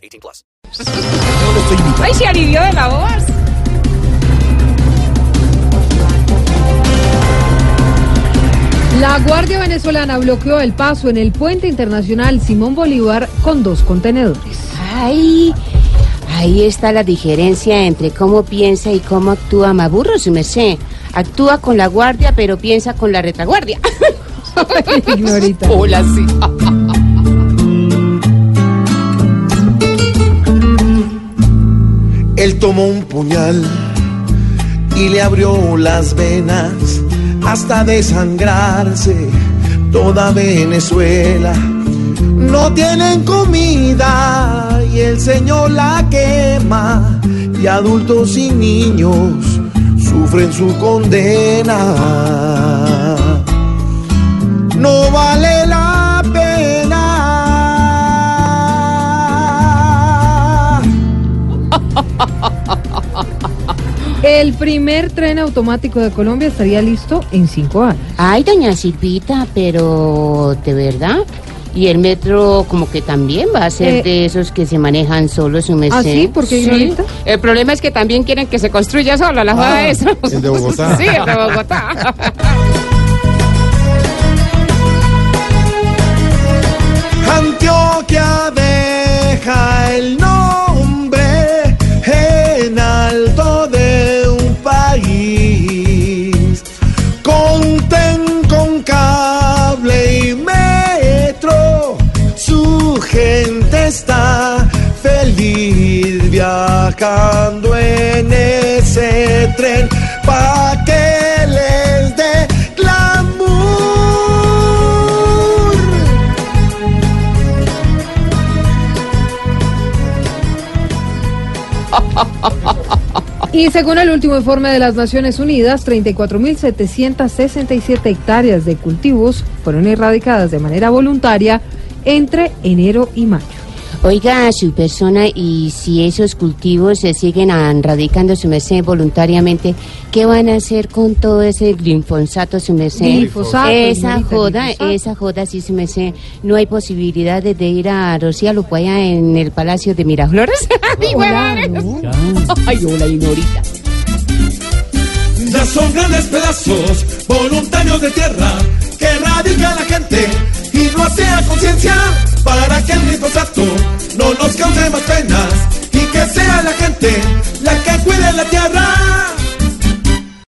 18 plus. Ay, se alivió de la voz. La Guardia Venezolana bloqueó el paso en el puente internacional Simón Bolívar con dos contenedores. Ay, ahí está la diferencia entre cómo piensa y cómo actúa Maburro, su merced. Actúa con la guardia, pero piensa con la retaguardia. Ignorita. Hola, sí. Él tomó un puñal y le abrió las venas hasta desangrarse toda Venezuela. No tienen comida y el Señor la quema y adultos y niños sufren su condena. No vale El primer tren automático de Colombia estaría listo en cinco años. Ay, doña Silvita, pero ¿de verdad? Y el metro como que también va a ser Eh, de esos que se manejan solos, su merced. ¿Ah, sí? ¿Por qué, Ignorita? El problema es que también quieren que se construya solo, la joda de eso. el de Bogotá. Sí, el de Bogotá. está feliz viajando en ese tren pa' que les dé glamour. Y según el último informe de las Naciones Unidas, 34.767 hectáreas de cultivos fueron erradicadas de manera voluntaria entre enero y mayo. Oiga, su persona, y si esos cultivos se siguen erradicando, su merced, voluntariamente, ¿qué van a hacer con todo ese glifosato, su merced? Glifosato, Esa joda, glifosato. esa joda, sí, su merced. No hay posibilidad de, de ir a Rocía Lucuaya en el Palacio de Miraflores. Ay, hola, ignorita. Ya son grandes pedazos voluntarios de tierra la que cuide la tierra